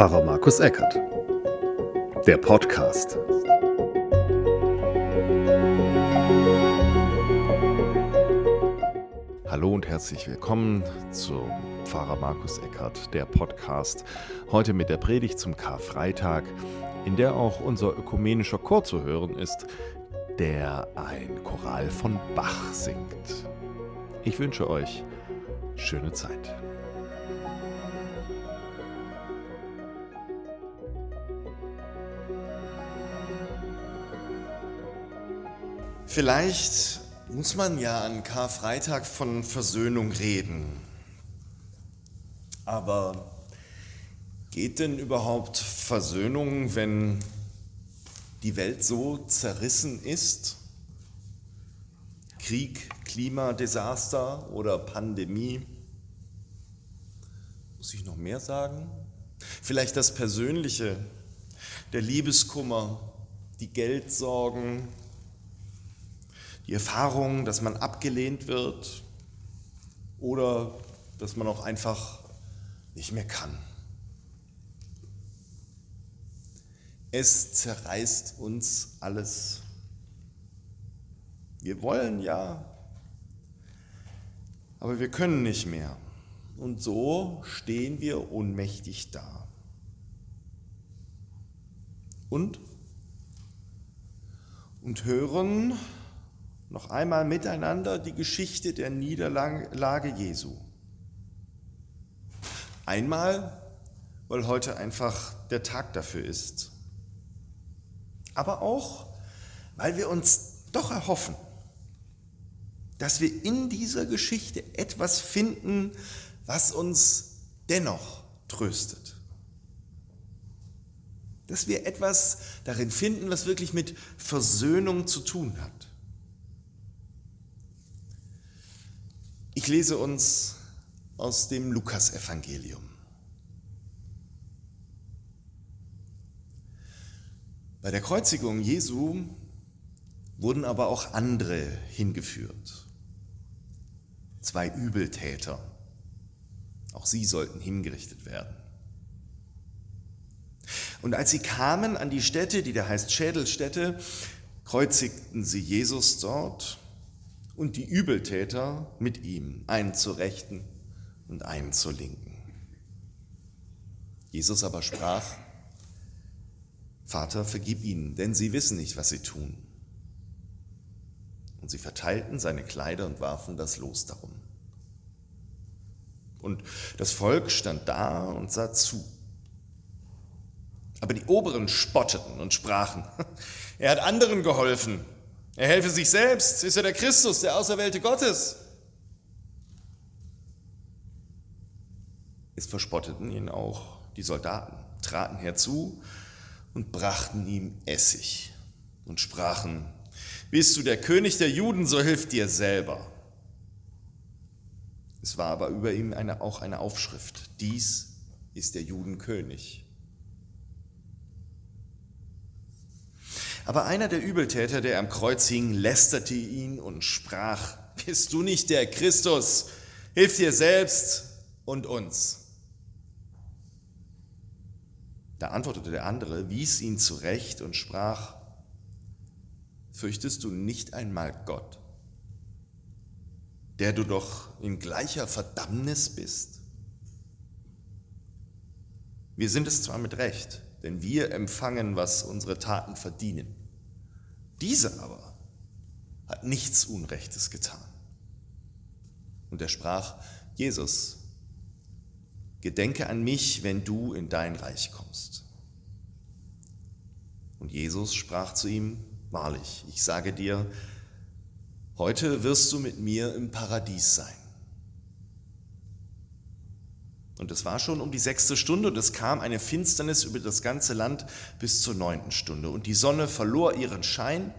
Pfarrer Markus Eckert. Der Podcast. Hallo und herzlich willkommen zu Pfarrer Markus Eckert, der Podcast. Heute mit der Predigt zum Karfreitag, in der auch unser ökumenischer Chor zu hören ist, der ein Choral von Bach singt. Ich wünsche euch schöne Zeit. Vielleicht muss man ja an Karfreitag von Versöhnung reden. Aber geht denn überhaupt Versöhnung, wenn die Welt so zerrissen ist? Krieg, Klimadesaster oder Pandemie? Muss ich noch mehr sagen? Vielleicht das Persönliche, der Liebeskummer, die Geldsorgen, die Erfahrung, dass man abgelehnt wird oder dass man auch einfach nicht mehr kann. Es zerreißt uns alles. Wir wollen ja, aber wir können nicht mehr. Und so stehen wir ohnmächtig da. Und? Und hören noch einmal miteinander die Geschichte der Niederlage Jesu. Einmal, weil heute einfach der Tag dafür ist, aber auch, weil wir uns doch erhoffen, dass wir in dieser Geschichte etwas finden, was uns dennoch tröstet. Dass wir etwas darin finden, was wirklich mit Versöhnung zu tun hat. Ich lese uns aus dem Lukasevangelium. Bei der Kreuzigung Jesu wurden aber auch andere hingeführt. Zwei Übeltäter. Auch sie sollten hingerichtet werden. Und als sie kamen an die Stätte, die da heißt Schädelstätte, kreuzigten sie Jesus dort und die Übeltäter mit ihm, einen zur Rechten und einen zur Linken. Jesus aber sprach, Vater, vergib ihnen, denn sie wissen nicht, was sie tun. Und sie verteilten seine Kleider und warfen das Los darum. Und das Volk stand da und sah zu. Aber die Oberen spotteten und sprachen, er hat anderen geholfen, er helfe sich selbst. Ist er der Christus, der Auserwählte Gottes? Es verspotteten ihn auch die Soldaten, traten herzu und brachten ihm Essig und sprachen, bist du der König der Juden, so hilf dir selber. Es war aber über ihm eine, auch eine Aufschrift, dies ist der Judenkönig. Aber einer der Übeltäter, der am Kreuz hing, lästerte ihn und sprach, bist du nicht der Christus? Hilf dir selbst und uns. Da antwortete der andere, wies ihn zurecht und sprach, fürchtest du nicht einmal Gott, der du doch in gleicher Verdammnis bist? Wir sind es zwar mit Recht, denn wir empfangen, was unsere Taten verdienen. Dieser aber hat nichts Unrechtes getan. Und er sprach, Jesus, gedenke an mich, wenn du in dein Reich kommst. Und Jesus sprach zu ihm, wahrlich, ich sage dir, heute wirst du mit mir im Paradies sein. Und es war schon um die sechste Stunde und es kam eine Finsternis über das ganze Land bis zur neunten Stunde. Und die Sonne verlor ihren Schein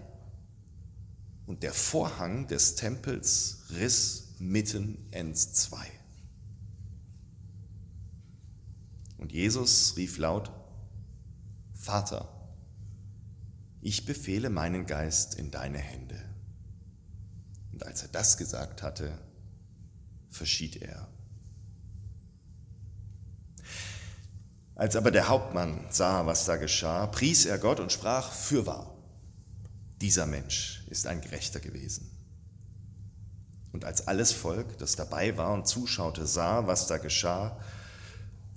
und der Vorhang des Tempels riss mitten ins Zwei. Und Jesus rief laut, Vater, ich befehle meinen Geist in deine Hände. Und als er das gesagt hatte, verschied er. Als aber der Hauptmann sah, was da geschah, pries er Gott und sprach, fürwahr, dieser Mensch ist ein Gerechter gewesen. Und als alles Volk, das dabei war und zuschaute, sah, was da geschah,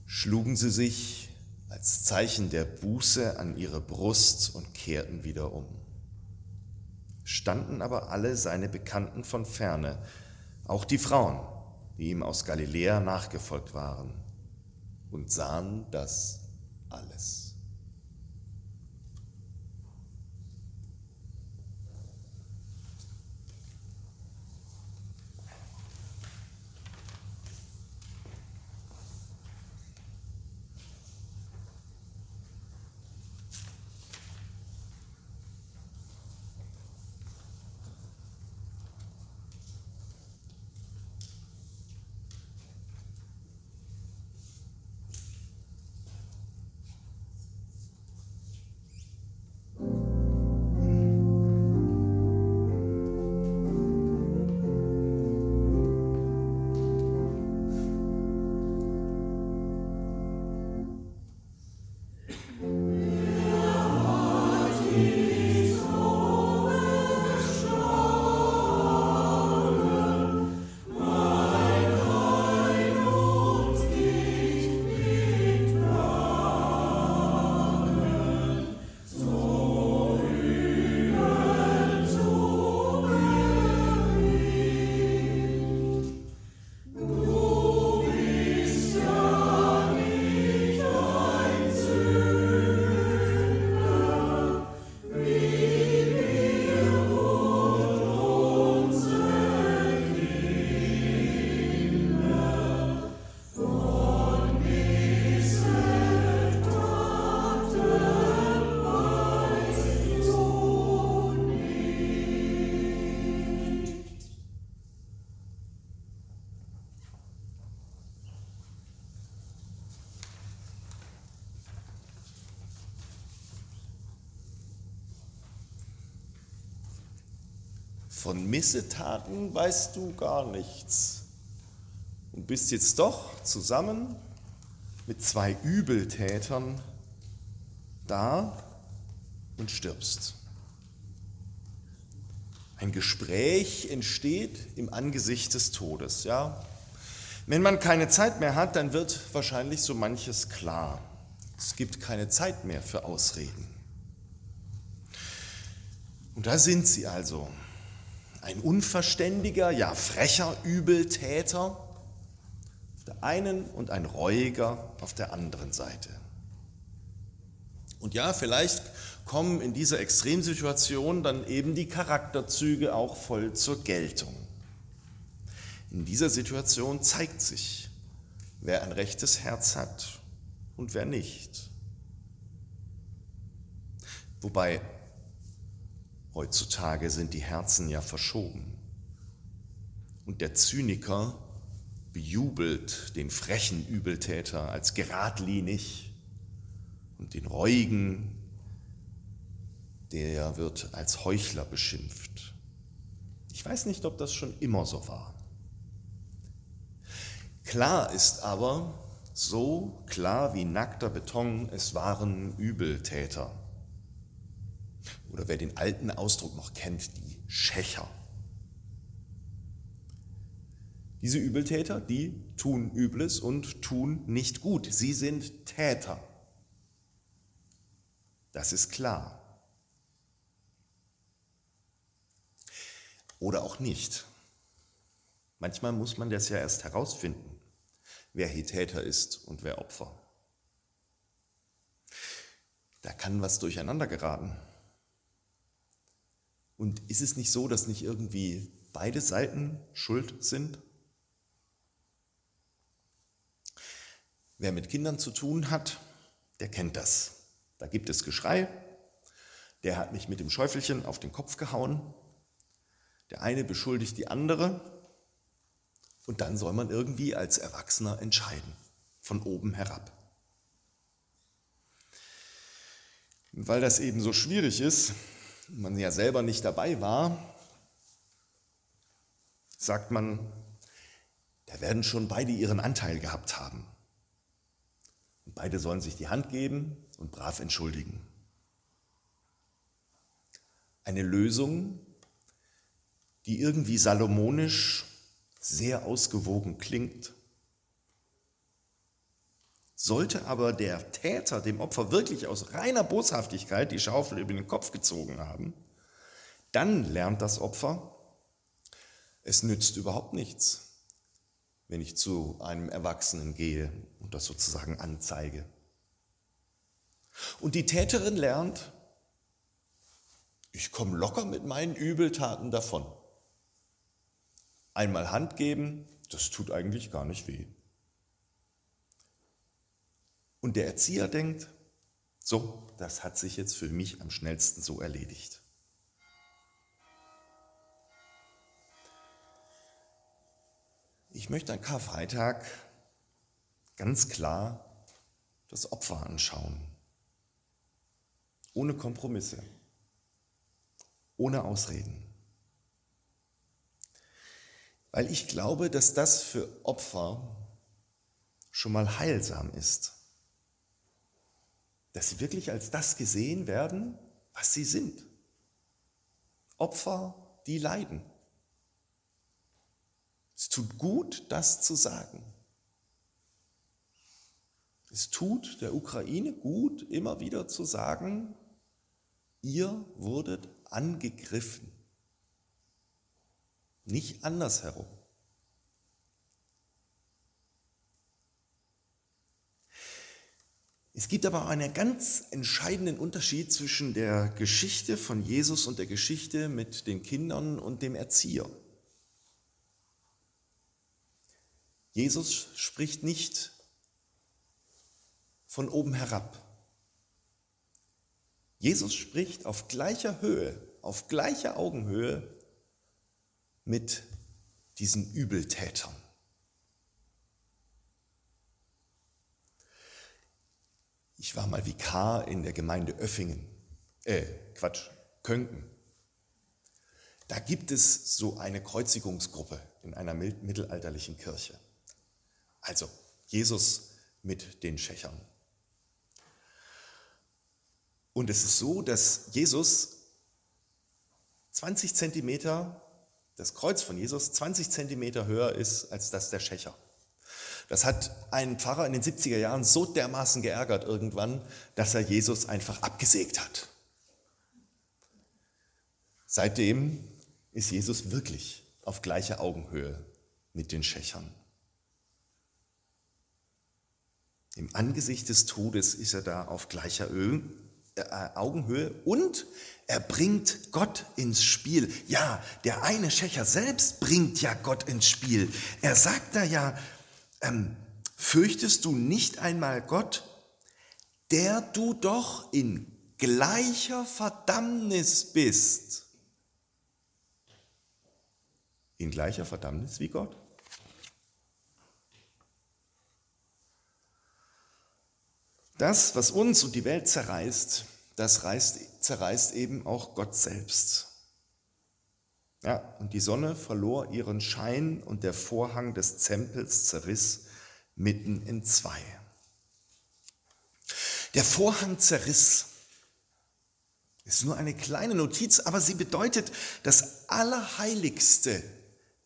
schlugen sie sich als Zeichen der Buße an ihre Brust und kehrten wieder um. Standen aber alle seine Bekannten von ferne, auch die Frauen, die ihm aus Galiläa nachgefolgt waren, und sahen das alles. Von Missetaten weißt du gar nichts und bist jetzt doch zusammen mit zwei Übeltätern da und stirbst. Ein Gespräch entsteht im Angesicht des Todes, ja. Wenn man keine Zeit mehr hat, dann wird wahrscheinlich so manches klar. Es gibt keine Zeit mehr für Ausreden. Und da sind sie also, ein unverständiger, ja frecher Übeltäter auf der einen und ein reuiger auf der anderen Seite. Und ja, vielleicht kommen in dieser Extremsituation dann eben die Charakterzüge auch voll zur Geltung. In dieser Situation zeigt sich, wer ein rechtes Herz hat und wer nicht. Wobei Heutzutage sind die Herzen ja verschoben. Und der Zyniker bejubelt den frechen Übeltäter als geradlinig und den Reuigen, der wird als Heuchler beschimpft. Ich weiß nicht, ob das schon immer so war. Klar ist aber, so klar wie nackter Beton, es waren Übeltäter oder wer den alten Ausdruck noch kennt, die Schächer. Diese Übeltäter, die tun Übles und tun nicht gut. Sie sind Täter. Das ist klar. Oder auch nicht. Manchmal muss man das ja erst herausfinden, wer hier Täter ist und wer Opfer. Da kann was durcheinander geraten. Und ist es nicht so, dass nicht irgendwie beide Seiten schuld sind? Wer mit Kindern zu tun hat, der kennt das. Da gibt es Geschrei, der hat mich mit dem Schäufelchen auf den Kopf gehauen, der eine beschuldigt die andere und dann soll man irgendwie als Erwachsener entscheiden, von oben herab. Und weil das eben so schwierig ist, man ja selber nicht dabei war, sagt man, da werden schon beide ihren Anteil gehabt haben. Und beide sollen sich die Hand geben und brav entschuldigen. Eine Lösung, die irgendwie salomonisch sehr ausgewogen klingt. Sollte aber der Täter dem Opfer wirklich aus reiner Boshaftigkeit die Schaufel über den Kopf gezogen haben, dann lernt das Opfer, es nützt überhaupt nichts, wenn ich zu einem Erwachsenen gehe und das sozusagen anzeige. Und die Täterin lernt, ich komme locker mit meinen Übeltaten davon. Einmal Hand geben, das tut eigentlich gar nicht weh. Und der Erzieher denkt, so, das hat sich jetzt für mich am schnellsten so erledigt. Ich möchte an Karfreitag ganz klar das Opfer anschauen. Ohne Kompromisse, ohne Ausreden. Weil ich glaube, dass das für Opfer schon mal heilsam ist. Dass sie wirklich als das gesehen werden, was sie sind. Opfer, die leiden. Es tut gut, das zu sagen. Es tut der Ukraine gut, immer wieder zu sagen, ihr wurdet angegriffen. Nicht andersherum. Es gibt aber einen ganz entscheidenden Unterschied zwischen der Geschichte von Jesus und der Geschichte mit den Kindern und dem Erzieher. Jesus spricht nicht von oben herab. Jesus spricht auf gleicher Höhe, auf gleicher Augenhöhe mit diesen Übeltätern. Ich war mal Vikar in der Gemeinde Öffingen, äh, Quatsch, Könken. Da gibt es so eine Kreuzigungsgruppe in einer mittelalterlichen Kirche. Also Jesus mit den Schächern. Und es ist so, dass Jesus 20 Zentimeter, das Kreuz von Jesus 20 Zentimeter höher ist als das der Schächer. Das hat einen Pfarrer in den 70er Jahren so dermaßen geärgert irgendwann, dass er Jesus einfach abgesägt hat. Seitdem ist Jesus wirklich auf gleicher Augenhöhe mit den Schächern. Im Angesicht des Todes ist er da auf gleicher Ö äh, Augenhöhe und er bringt Gott ins Spiel. Ja, der eine Schächer selbst bringt ja Gott ins Spiel. Er sagt da ja, ähm, fürchtest du nicht einmal Gott, der du doch in gleicher Verdammnis bist? In gleicher Verdammnis wie Gott? Das, was uns und die Welt zerreißt, das reißt, zerreißt eben auch Gott selbst. Ja, und die Sonne verlor ihren Schein und der Vorhang des Tempels zerriss mitten in zwei. Der Vorhang zerriss. Ist nur eine kleine Notiz, aber sie bedeutet, das Allerheiligste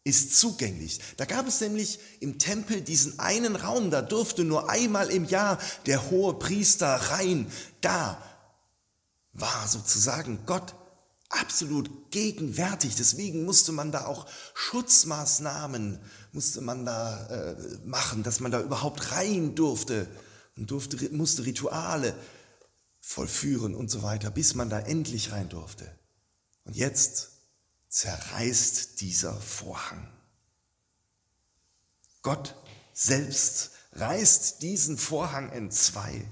ist zugänglich. Da gab es nämlich im Tempel diesen einen Raum, da durfte nur einmal im Jahr der hohe Priester rein. Da war sozusagen Gott absolut gegenwärtig. Deswegen musste man da auch Schutzmaßnahmen musste man da äh, machen, dass man da überhaupt rein durfte und durfte, musste Rituale vollführen und so weiter, bis man da endlich rein durfte. Und jetzt zerreißt dieser Vorhang. Gott selbst reißt diesen Vorhang in zwei.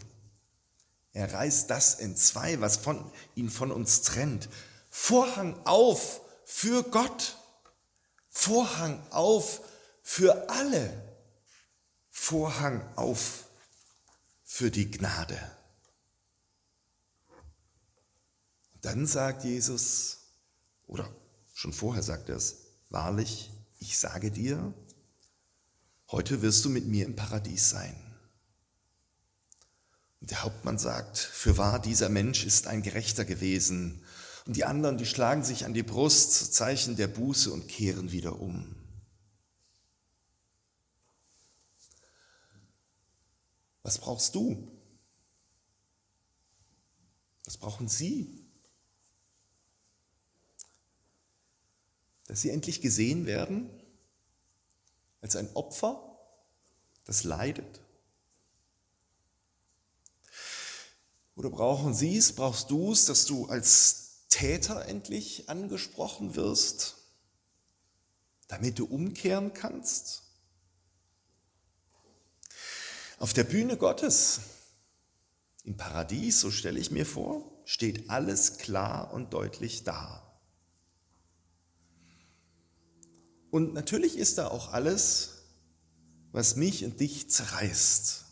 Er reißt das in zwei, was von, ihn von uns trennt. Vorhang auf für Gott. Vorhang auf für alle. Vorhang auf für die Gnade. dann sagt Jesus, oder Schon vorher sagt er es, wahrlich, ich sage dir, heute wirst du mit mir im Paradies sein. Der Hauptmann sagt, für wahr, dieser Mensch ist ein Gerechter gewesen. Und die anderen, die schlagen sich an die Brust, Zeichen der Buße und kehren wieder um. Was brauchst du? Was brauchen Sie? Dass Sie endlich gesehen werden als ein Opfer, das leidet? Oder brauchen Sie es, brauchst du es, dass du als Täter endlich angesprochen wirst, damit du umkehren kannst? Auf der Bühne Gottes, im Paradies, so stelle ich mir vor, steht alles klar und deutlich da. Und natürlich ist da auch alles, was mich und dich zerreißt.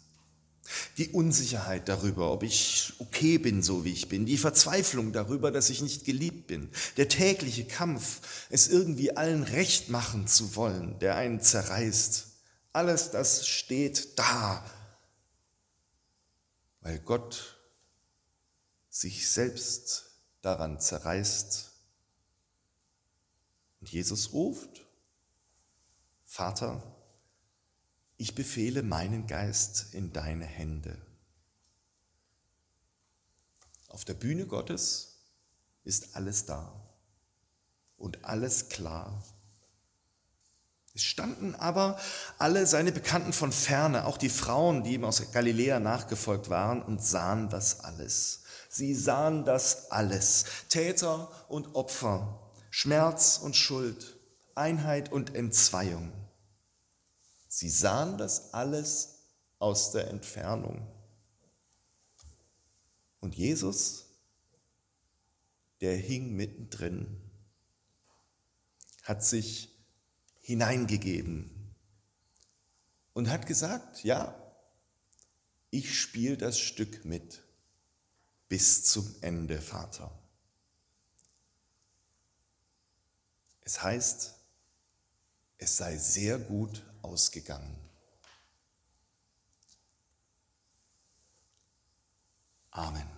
Die Unsicherheit darüber, ob ich okay bin, so wie ich bin. Die Verzweiflung darüber, dass ich nicht geliebt bin. Der tägliche Kampf, es irgendwie allen recht machen zu wollen, der einen zerreißt. Alles das steht da, weil Gott sich selbst daran zerreißt. Und Jesus ruft, Vater, ich befehle meinen Geist in deine Hände. Auf der Bühne Gottes ist alles da und alles klar. Es standen aber alle seine Bekannten von ferne, auch die Frauen, die ihm aus Galiläa nachgefolgt waren, und sahen das alles. Sie sahen das alles. Täter und Opfer, Schmerz und Schuld, Einheit und Entzweiung. Sie sahen das alles aus der Entfernung. Und Jesus, der hing mittendrin, hat sich hineingegeben und hat gesagt, ja, ich spiele das Stück mit bis zum Ende, Vater. Es heißt, es sei sehr gut ausgegangen. Amen.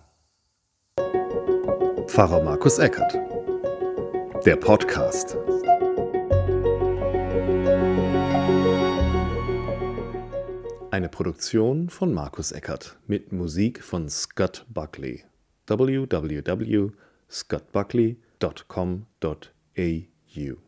Pfarrer Markus Eckert. Der Podcast. Eine Produktion von Markus Eckert mit Musik von Scott Buckley. www.scottbuckley.com.au